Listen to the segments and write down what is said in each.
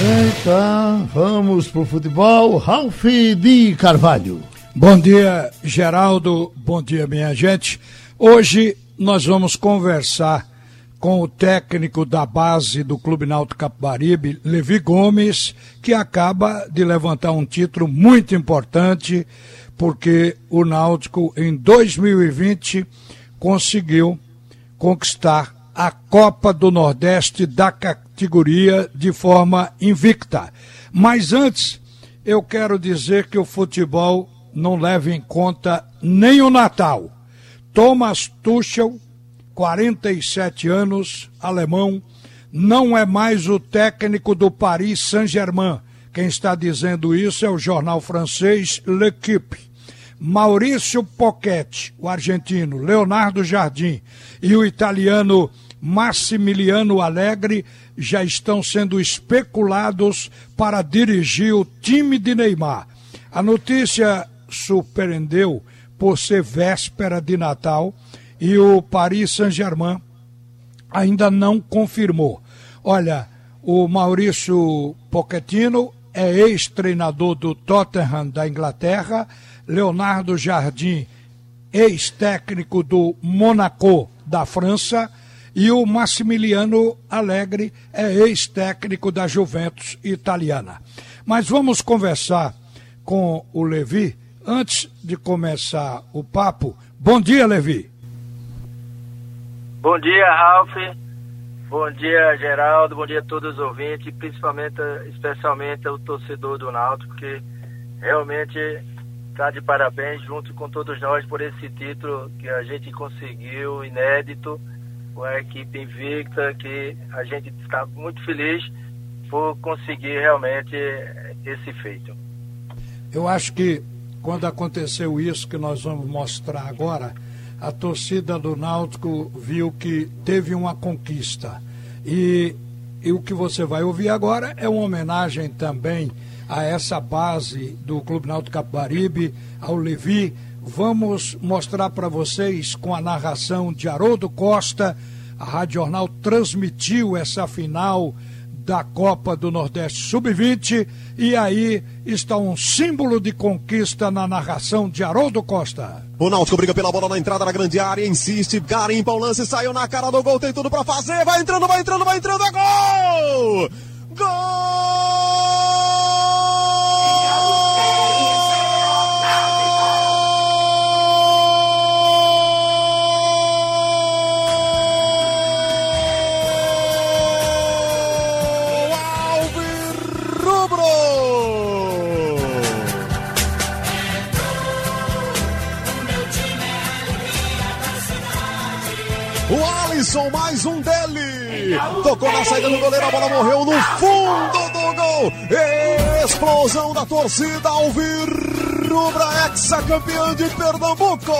Eita, vamos pro futebol. Ralf de Carvalho. Bom dia, Geraldo. Bom dia, minha gente. Hoje nós vamos conversar com o técnico da base do Clube Náutico Capibaribe, Levi Gomes, que acaba de levantar um título muito importante, porque o Náutico em 2020 conseguiu conquistar a Copa do Nordeste da categoria de forma invicta. Mas antes, eu quero dizer que o futebol não leva em conta nem o Natal. Thomas Tuchel 47 anos, alemão, não é mais o técnico do Paris Saint-Germain. Quem está dizendo isso é o jornal francês L'Equipe. Maurício Pochetti, o argentino, Leonardo Jardim e o italiano Massimiliano Alegre já estão sendo especulados para dirigir o time de Neymar. A notícia surpreendeu por ser véspera de Natal e o Paris Saint-Germain ainda não confirmou. Olha, o Maurício Pochettino é ex-treinador do Tottenham da Inglaterra, Leonardo Jardim, ex-técnico do Monaco da França, e o Massimiliano Alegre é ex-técnico da Juventus italiana. Mas vamos conversar com o Levi. Antes de começar o papo, bom dia, Levi. Bom dia, Ralf. Bom dia, Geraldo. Bom dia a todos os ouvintes, principalmente, especialmente o torcedor do Náutico, que realmente está de parabéns junto com todos nós por esse título que a gente conseguiu, inédito, com a equipe invicta, que a gente está muito feliz por conseguir realmente esse feito. Eu acho que quando aconteceu isso que nós vamos mostrar agora, a torcida do Náutico viu que teve uma conquista. E, e o que você vai ouvir agora é uma homenagem também a essa base do Clube Náutico Capibaribe, ao Levi. Vamos mostrar para vocês com a narração de Haroldo Costa. A Rádio Jornal transmitiu essa final da Copa do Nordeste Sub-20 e aí está um símbolo de conquista na narração de Haroldo Costa. O Náutico briga pela bola na entrada da grande área, insiste, garimpa o lance, saiu na cara do gol, tem tudo para fazer, vai entrando, vai entrando, vai entrando, é gol! Gol! Alisson, mais um dele. Tocou na saída do goleiro, a bola morreu no fundo do gol. Explosão da torcida Alvirrubra, ex-campeã de Pernambuco.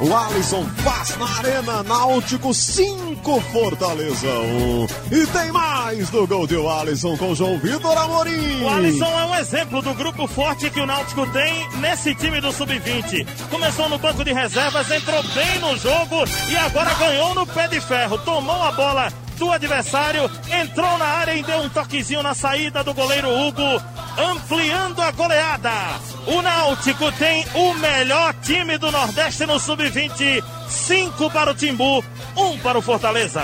O Alisson faz na Arena Náutico 5, Fortaleza 1. Um. E tem mais do gol de o Alisson com João Vitor Amorim. O Alisson é um exemplo do grupo forte que o Náutico tem nesse time do Sub-20. Começou no banco de reservas, entrou bem no jogo e agora ganhou no pé de ferro. Tomou a bola do adversário, entrou na área e deu um toquezinho na saída do goleiro Hugo, ampliando a goleada. O Náutico tem o melhor time do Nordeste no Sub-20, 5 para o Timbu, 1 um para o Fortaleza.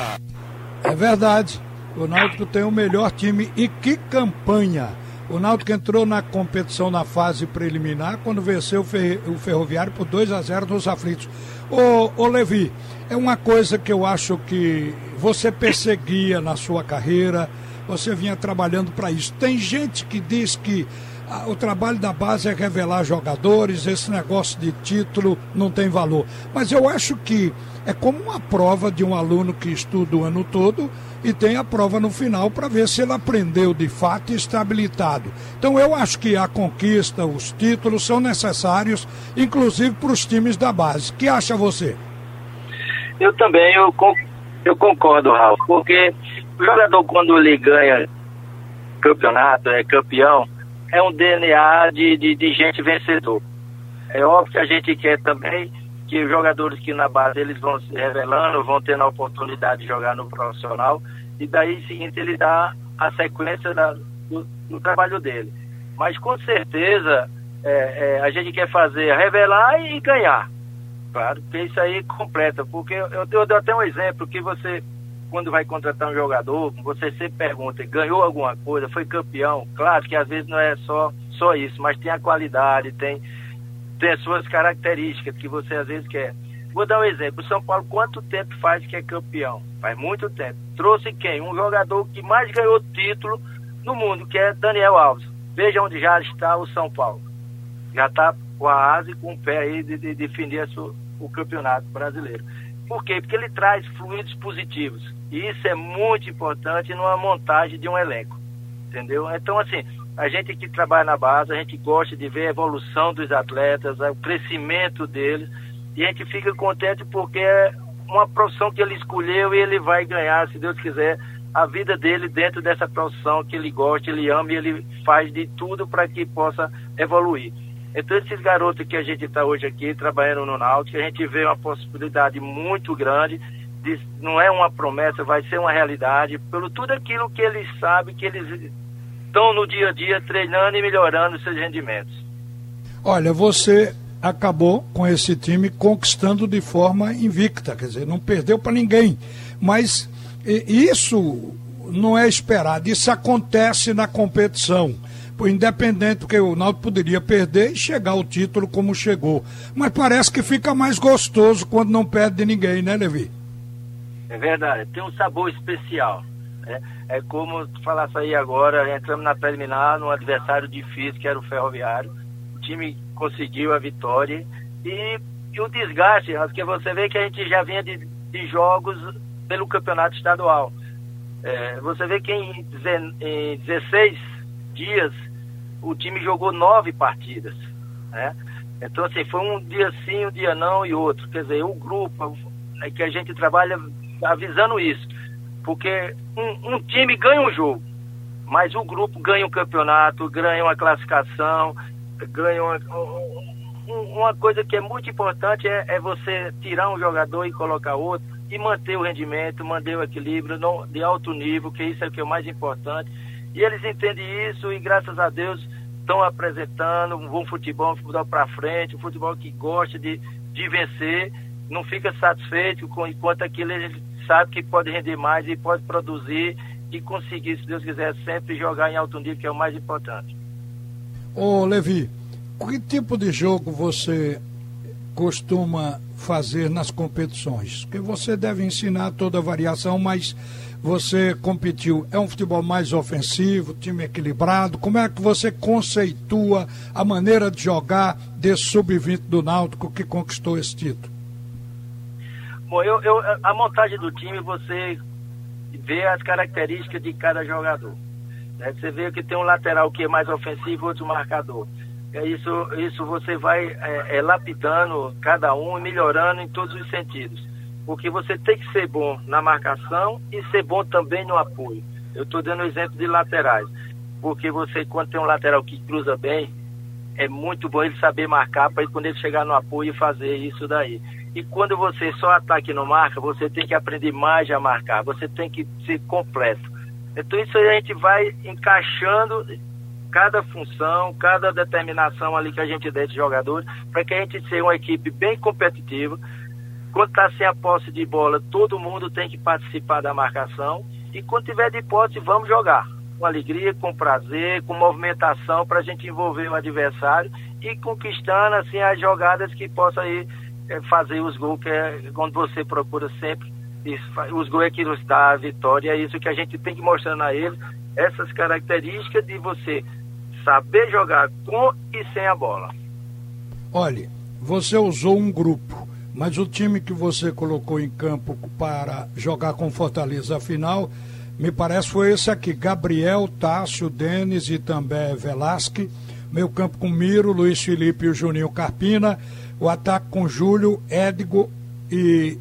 É verdade, o Náutico tem o melhor time e que campanha! O Náutico entrou na competição na fase preliminar quando venceu o Ferroviário por 2 a 0 nos aflitos. Ô, ô Levi, é uma coisa que eu acho que você perseguia na sua carreira, você vinha trabalhando para isso. Tem gente que diz que o trabalho da base é revelar jogadores, esse negócio de título não tem valor. Mas eu acho que é como uma prova de um aluno que estuda o ano todo e tem a prova no final para ver se ele aprendeu de fato e está habilitado. Então eu acho que a conquista, os títulos são necessários, inclusive para os times da base. O que acha você? Eu também, eu, eu concordo, Raul, porque o jogador quando ele ganha campeonato, é campeão, é um DNA de, de, de gente vencedor. É óbvio que a gente quer também que os jogadores que na base eles vão se revelando, vão tendo a oportunidade de jogar no profissional, e daí seguinte ele dá a sequência da, do, do, trabalho dele. Mas com certeza é, é, a gente quer fazer revelar e ganhar. Claro, porque isso aí completa. Porque eu, eu dou até um exemplo que você, quando vai contratar um jogador, você sempre pergunta, ganhou alguma coisa, foi campeão? Claro que às vezes não é só, só isso, mas tem a qualidade, tem, tem as suas características que você às vezes quer. Vou dar um exemplo. O São Paulo, quanto tempo faz que é campeão? Faz muito tempo. Trouxe quem? Um jogador que mais ganhou título no mundo, que é Daniel Alves. Veja onde já está o São Paulo. Já está com a asa e com o pé aí de, de sua, o campeonato brasileiro. Por quê? Porque ele traz fluidos positivos. E isso é muito importante numa montagem de um elenco. Entendeu? Então, assim, a gente que trabalha na base, a gente gosta de ver a evolução dos atletas, o crescimento deles e a gente fica contente porque é uma profissão que ele escolheu e ele vai ganhar, se Deus quiser, a vida dele dentro dessa profissão que ele gosta, ele ama e ele faz de tudo para que possa evoluir. Então, esses garotos que a gente está hoje aqui trabalhando no Náutico, a gente vê uma possibilidade muito grande, de, não é uma promessa, vai ser uma realidade, pelo tudo aquilo que eles sabem, que eles estão no dia a dia treinando e melhorando seus rendimentos. Olha, você acabou com esse time conquistando de forma invicta, quer dizer, não perdeu para ninguém. Mas isso não é esperado, isso acontece na competição. Independente, porque o Naldo poderia perder e chegar ao título como chegou. Mas parece que fica mais gostoso quando não perde de ninguém, né, Levi? É verdade, tem um sabor especial. Né? É como falasse aí agora, entramos na preliminar num adversário difícil, que era o Ferroviário. O time conseguiu a vitória. E, e o desgaste, porque você vê que a gente já vinha de, de jogos pelo campeonato estadual. É, você vê que em, em 16 dias o time jogou nove partidas. Né? Então, assim, foi um dia sim, um dia não e outro. Quer dizer, o grupo é que a gente trabalha avisando isso. Porque um, um time ganha um jogo, mas o grupo ganha um campeonato, ganha uma classificação, ganha uma, uma coisa que é muito importante é, é, você tirar um jogador e colocar outro e manter o rendimento, manter o equilíbrio no, de alto nível, que isso é o que é o mais importante. E eles entendem isso e graças a Deus estão apresentando um bom futebol, um futebol para frente, um futebol que gosta de, de vencer, não fica satisfeito com enquanto aquilo ele sabe que pode render mais e pode produzir e conseguir, se Deus quiser, sempre jogar em alto nível, que é o mais importante. Ô Levi, que tipo de jogo você costuma fazer nas competições? Porque você deve ensinar toda a variação, mas você competiu. É um futebol mais ofensivo, time equilibrado? Como é que você conceitua a maneira de jogar desse sub-20 do Náutico que conquistou esse título? Bom, eu, eu, a montagem do time você vê as características de cada jogador. Né? Você vê que tem um lateral que é mais ofensivo, outro marcador. É isso, isso você vai é, é, lapidando cada um e melhorando em todos os sentidos. Porque você tem que ser bom na marcação e ser bom também no apoio. Eu estou dando exemplo de laterais. Porque você, quando tem um lateral que cruza bem, é muito bom ele saber marcar para quando ele chegar no apoio fazer isso daí. E quando você só ataca e não marca, você tem que aprender mais a marcar. Você tem que ser completo. Então isso aí a gente vai encaixando cada função, cada determinação ali que a gente der de jogadores, para que a gente seja uma equipe bem competitiva. Quando está sem a posse de bola, todo mundo tem que participar da marcação. E quando tiver de posse, vamos jogar. Com alegria, com prazer, com movimentação, para a gente envolver o adversário e conquistando assim as jogadas que possa aí é, fazer os gols, que é quando você procura sempre isso, os gols é que nos dá a vitória, é isso que a gente tem que mostrar a eles, essas características de você saber jogar com e sem a bola. Olhe, você usou um grupo, mas o time que você colocou em campo para jogar com Fortaleza final, me parece foi esse aqui: Gabriel, Tássio, Denis e também Velasque. Meu campo com Miro, Luiz Felipe e o Juninho Carpina. O ataque com Júlio, Edgo e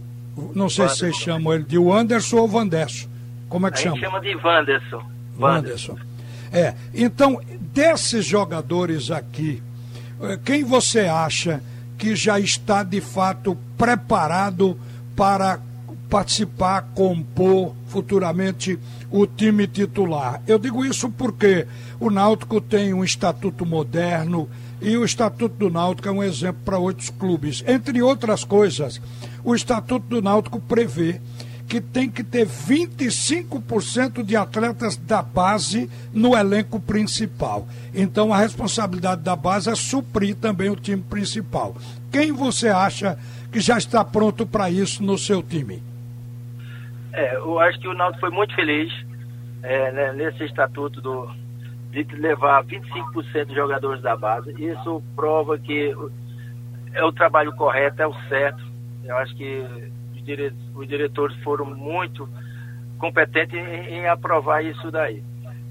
não sei se vocês chamam ele de Wanderson ou Vanderson. Como é que chama? chama de Wanderson. Wanderson. É, então, desses jogadores aqui, eh, quem você acha que já está de fato preparado para participar, compor futuramente o time titular. Eu digo isso porque o Náutico tem um estatuto moderno e o estatuto do Náutico é um exemplo para outros clubes. Entre outras coisas, o estatuto do Náutico prevê que tem que ter 25% de atletas da base no elenco principal. Então a responsabilidade da base é suprir também o time principal. Quem você acha que já está pronto para isso no seu time? É, eu acho que o Náutico foi muito feliz é, né, nesse estatuto do, de levar 25% de jogadores da base. Isso prova que é o trabalho correto, é o certo. Eu acho que dire, os diretores foram muito competentes em, em aprovar isso daí.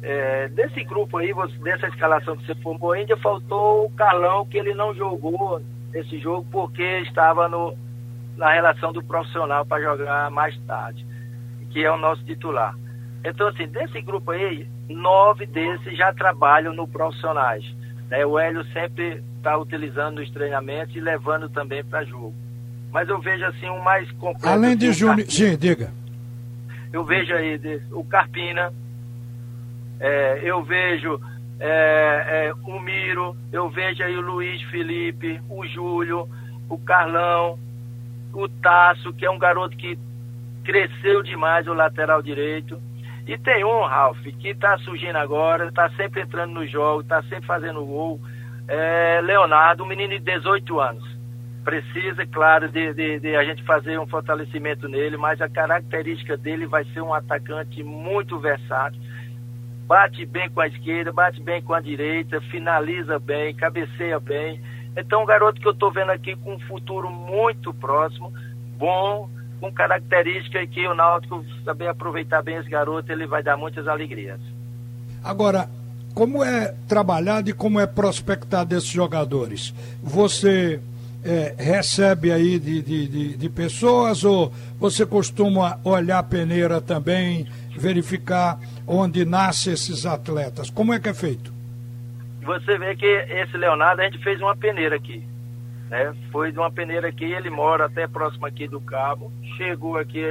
É, desse grupo aí, você, dessa escalação que você formou, ainda faltou o Carlão, que ele não jogou esse jogo porque estava no, na relação do profissional para jogar mais tarde, que é o nosso titular. Então, assim, desse grupo aí, nove desses já trabalham no profissionais. Né? O Hélio sempre está utilizando os treinamentos e levando também para jogo. Mas eu vejo assim um mais completo. Além de Júnior. Sim, diga. Eu vejo aí o Carpina, é, eu vejo é, é, o Miro, eu vejo aí o Luiz Felipe, o Júlio, o Carlão, o Tasso, que é um garoto que cresceu demais o lateral direito. E tem um, Ralf, que está surgindo agora, está sempre entrando no jogo, está sempre fazendo gol. É Leonardo, um menino de 18 anos. Precisa, claro, de, de, de, a gente fazer um fortalecimento nele, mas a característica dele vai ser um atacante muito versátil. Bate bem com a esquerda, bate bem com a direita, finaliza bem, cabeceia bem. Então, um garoto que eu estou vendo aqui com um futuro muito próximo, bom, com características que o Náutico saber aproveitar bem esse garoto, ele vai dar muitas alegrias. Agora, como é trabalhado e como é prospectado esses jogadores? Você é, recebe aí de, de, de, de, pessoas ou você costuma olhar a peneira também, verificar onde nascem esses atletas? Como é que é feito? Você vê que esse Leonardo, a gente fez uma peneira aqui. Né? Foi de uma peneira aqui, ele mora até próximo aqui do Cabo. Chegou aqui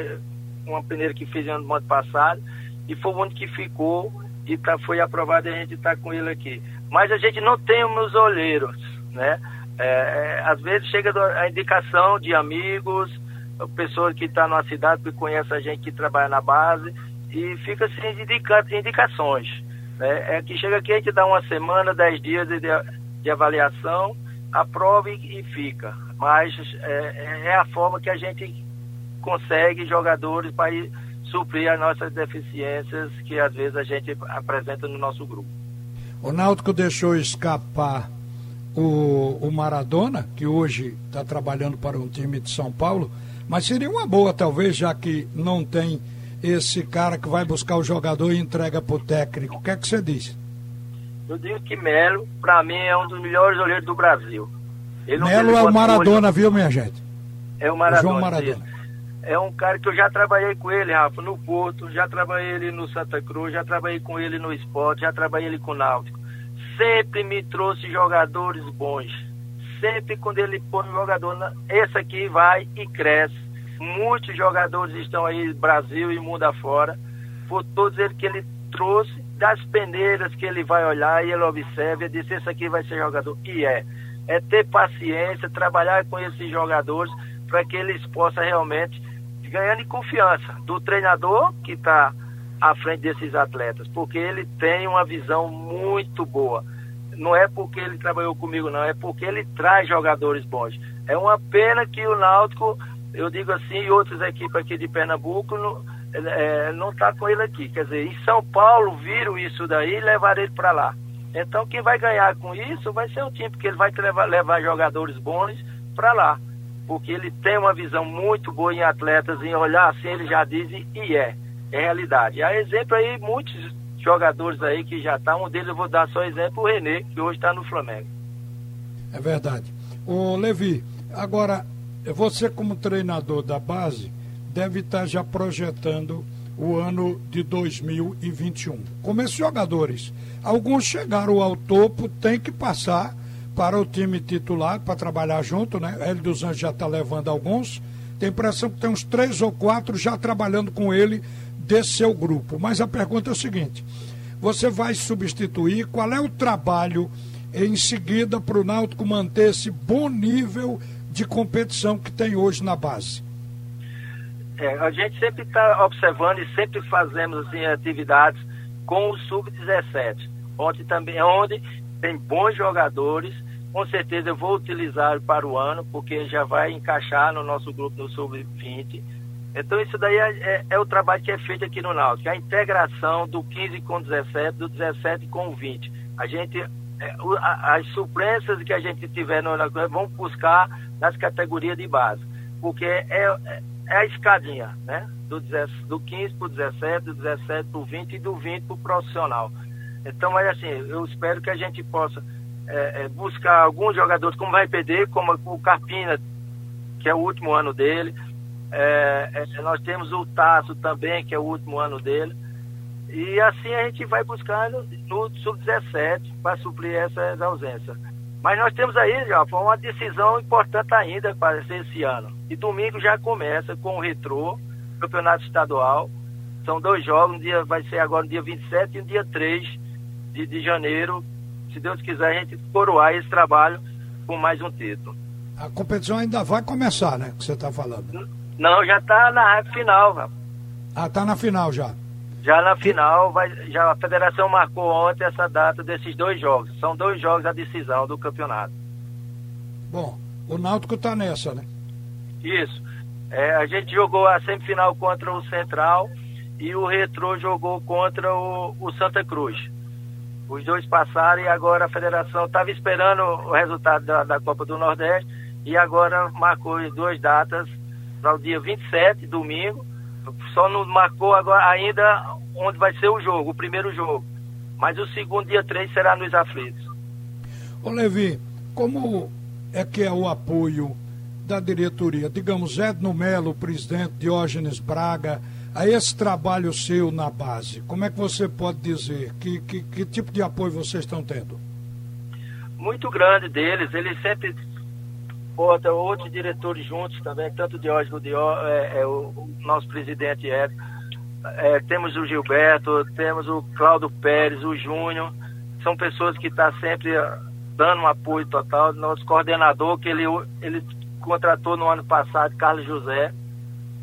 uma peneira que fez ano, ano passado e foi o único que ficou e tá, foi aprovado e a gente está com ele aqui. Mas a gente não tem os olheiros, né? É, é, às vezes chega a indicação de amigos, pessoas que estão tá na cidade que conhecem a gente que trabalha na base e fica assim indica, indicações. Né? É que chega aqui a gente dá uma semana, dez dias de, de avaliação aprova e, e fica. Mas é, é, a forma que a gente consegue jogadores para suprir as nossas deficiências que às vezes a gente apresenta no nosso grupo. O Náutico deixou escapar o, o Maradona, que hoje está trabalhando para um time de São Paulo, mas seria uma boa, talvez, já que não tem esse cara que vai buscar o jogador e entrega para o técnico. O que é que você diz? Eu digo que Melo, para mim, é um dos melhores olheiros do Brasil. Melo é o Maradona, viu, minha gente? É o Maradona. O João Maradona. É um cara que eu já trabalhei com ele, Rafa, no Porto, já trabalhei ele no Santa Cruz, já trabalhei com ele no esporte, já trabalhei ele com o Náutico. Sempre me trouxe jogadores bons. Sempre quando ele põe um jogador, esse aqui vai e cresce. Muitos jogadores estão aí, Brasil e mundo afora. Por todos eles que ele trouxe das peneiras que ele vai olhar e ele observa e diz, esse aqui vai ser jogador. E é. É ter paciência, trabalhar com esses jogadores para que eles possam realmente ganhar em confiança do treinador que está à frente desses atletas, porque ele tem uma visão muito boa. Não é porque ele trabalhou comigo, não, é porque ele traz jogadores bons. É uma pena que o Náutico, eu digo assim, e outras equipes aqui de Pernambuco, não, é, está com ele aqui. Quer dizer, em São Paulo viram isso daí e levaram ele para lá. Então quem vai ganhar com isso vai ser o time, porque ele vai levar, levar jogadores bons para lá. Porque ele tem uma visão muito boa em atletas, em olhar assim, ele já diz e é. É realidade. Há exemplo aí, muitos jogadores aí que já estão, tá, um deles eu vou dar só exemplo, o Renê, que hoje está no Flamengo. É verdade. O Levi, agora, você como treinador da base, deve estar já projetando o ano de 2021. Como esses jogadores, alguns chegaram ao topo, tem que passar para o time titular para trabalhar junto, né? Hélio dos Anjos já está levando alguns, Tem a impressão que tem uns três ou quatro já trabalhando com ele desse seu grupo. Mas a pergunta é o seguinte: você vai substituir? Qual é o trabalho em seguida para o Náutico manter esse bom nível de competição que tem hoje na base? É, a gente sempre está observando e sempre fazemos assim, atividades com o sub-17, onde também onde tem bons jogadores. Com certeza eu vou utilizar para o ano, porque já vai encaixar no nosso grupo no sub-20. Então isso daí é, é, é, o trabalho que é feito aqui no Náutico, a integração do 15 com o 17, do 17 com o 20. A gente, é, as suplências que a gente tiver no vão buscar nas categorias de base, porque é, é, é a escadinha, né? Do, do 15 para o 17, do 17 para o 20 e do 20 para o profissional. Então, mas assim, eu espero que a gente possa é, é, buscar alguns jogadores, como vai perder, como o Carpina, que é o último ano dele. É, é, nós temos o Tasso também, que é o último ano dele. E assim a gente vai buscando no sub-17 para suprir essas ausências. Mas nós temos aí, já, uma decisão importante ainda para esse ano. E domingo já começa com o Retrô, campeonato estadual. São dois jogos, um dia vai ser agora no dia 27 e no dia 3 de, de janeiro. Se Deus quiser, a gente coroar esse trabalho com mais um título. A competição ainda vai começar, né? Que você está falando. Não, já está na final. Rapaz. Ah, está na final já. Já na final, vai, já a federação marcou ontem essa data desses dois jogos. São dois jogos a decisão do campeonato. Bom, o Náutico está nessa, né? Isso. É, a gente jogou a semifinal contra o Central e o Retro jogou contra o, o Santa Cruz. Os dois passaram e agora a federação estava esperando o resultado da, da, Copa do Nordeste e agora marcou as duas datas para o dia 27, domingo. Só não marcou agora ainda onde vai ser o jogo, o primeiro jogo. Mas o segundo dia 3 será nos aflitos. Ô Levi, como é que é o apoio da diretoria? Digamos, Edno Melo, presidente, Diógenes Braga, a esse trabalho seu na base, como é que você pode dizer? Que, que, que tipo de apoio vocês estão tendo? Muito grande deles, eles sempre botam outros diretores juntos também, tanto o Diógenes, é, é, o, nosso presidente é, é, temos o Gilberto, temos o Cláudio Pérez, o Júnior, são pessoas que estão tá sempre dando um apoio total. Nosso coordenador, que ele, ele contratou no ano passado, Carlos José,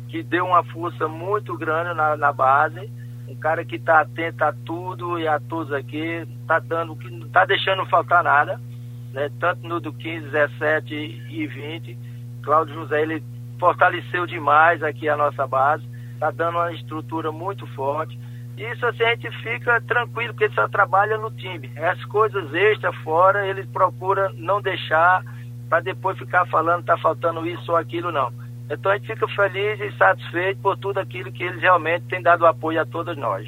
que deu uma força muito grande na, na base. Um cara que está atento a tudo e a todos aqui, está dando, que não está deixando faltar nada, né? tanto no do 15, 17 e 20. Cláudio José, ele fortaleceu demais aqui a nossa base, está dando uma estrutura muito forte. Isso assim a gente fica tranquilo, porque ele só trabalha no time. As coisas extras fora, ele procura não deixar para depois ficar falando está faltando isso ou aquilo, não então a gente fica feliz e satisfeito por tudo aquilo que eles realmente têm dado apoio a todos nós.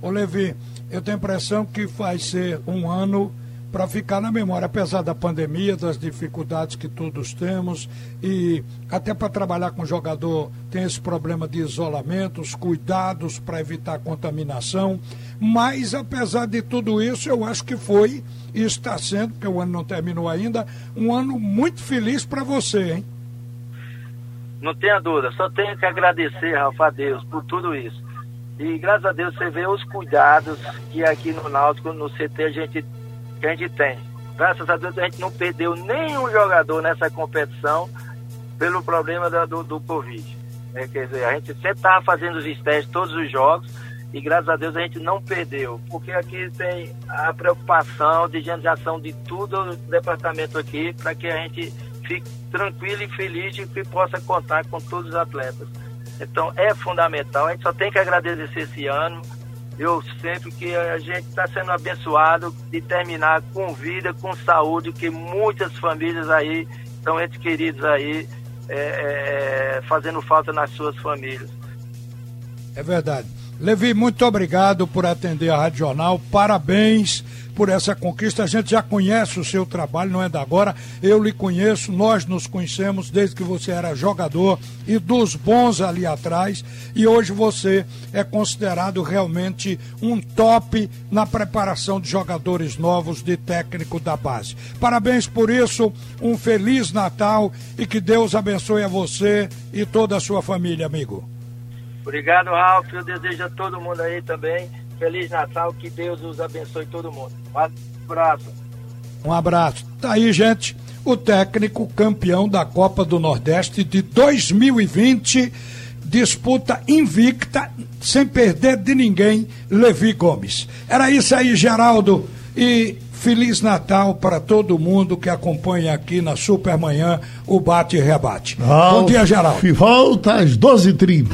Ô Levi, eu tenho a impressão que vai ser um ano para ficar na memória, apesar da pandemia, das dificuldades que todos temos e até para trabalhar com jogador tem esse problema de isolamento, os cuidados para evitar contaminação, mas apesar de tudo isso, eu acho que foi e está sendo, porque o ano não terminou ainda, um ano muito feliz para você, hein? Não tenha dúvida, só tenho que agradecer, Rafa, a Deus por tudo isso. E graças a Deus você vê os cuidados que aqui no Náutico, no CT, a gente, a gente tem. Graças a Deus a gente não perdeu nenhum jogador nessa competição pelo problema da, do, do Covid. É, quer dizer, a gente sempre estava fazendo os testes todos os jogos e graças a Deus a gente não perdeu, porque aqui tem a preocupação de higienização de tudo o departamento aqui para que a gente fique tranquilo e feliz de que possa contar com todos os atletas. Então é fundamental, a gente só tem que agradecer esse ano. Eu sempre que a gente está sendo abençoado de terminar com vida, com saúde, que muitas famílias aí estão entes queridos aí é, é, fazendo falta nas suas famílias. É verdade. Levi, muito obrigado por atender a Rádio Jornal. Parabéns por essa conquista. A gente já conhece o seu trabalho, não é da agora. Eu lhe conheço, nós nos conhecemos desde que você era jogador e dos bons ali atrás. E hoje você é considerado realmente um top na preparação de jogadores novos, de técnico da base. Parabéns por isso, um feliz Natal e que Deus abençoe a você e toda a sua família, amigo. Obrigado, Ralf. Eu desejo a todo mundo aí também Feliz Natal, que Deus os abençoe todo mundo. Um abraço. Um abraço. Tá aí, gente, o técnico campeão da Copa do Nordeste de 2020, disputa invicta, sem perder de ninguém, Levi Gomes. Era isso aí, Geraldo, e Feliz Natal para todo mundo que acompanha aqui na Supermanhã o Bate e Rebate. Bom dia, Geraldo. Volta às 12h30.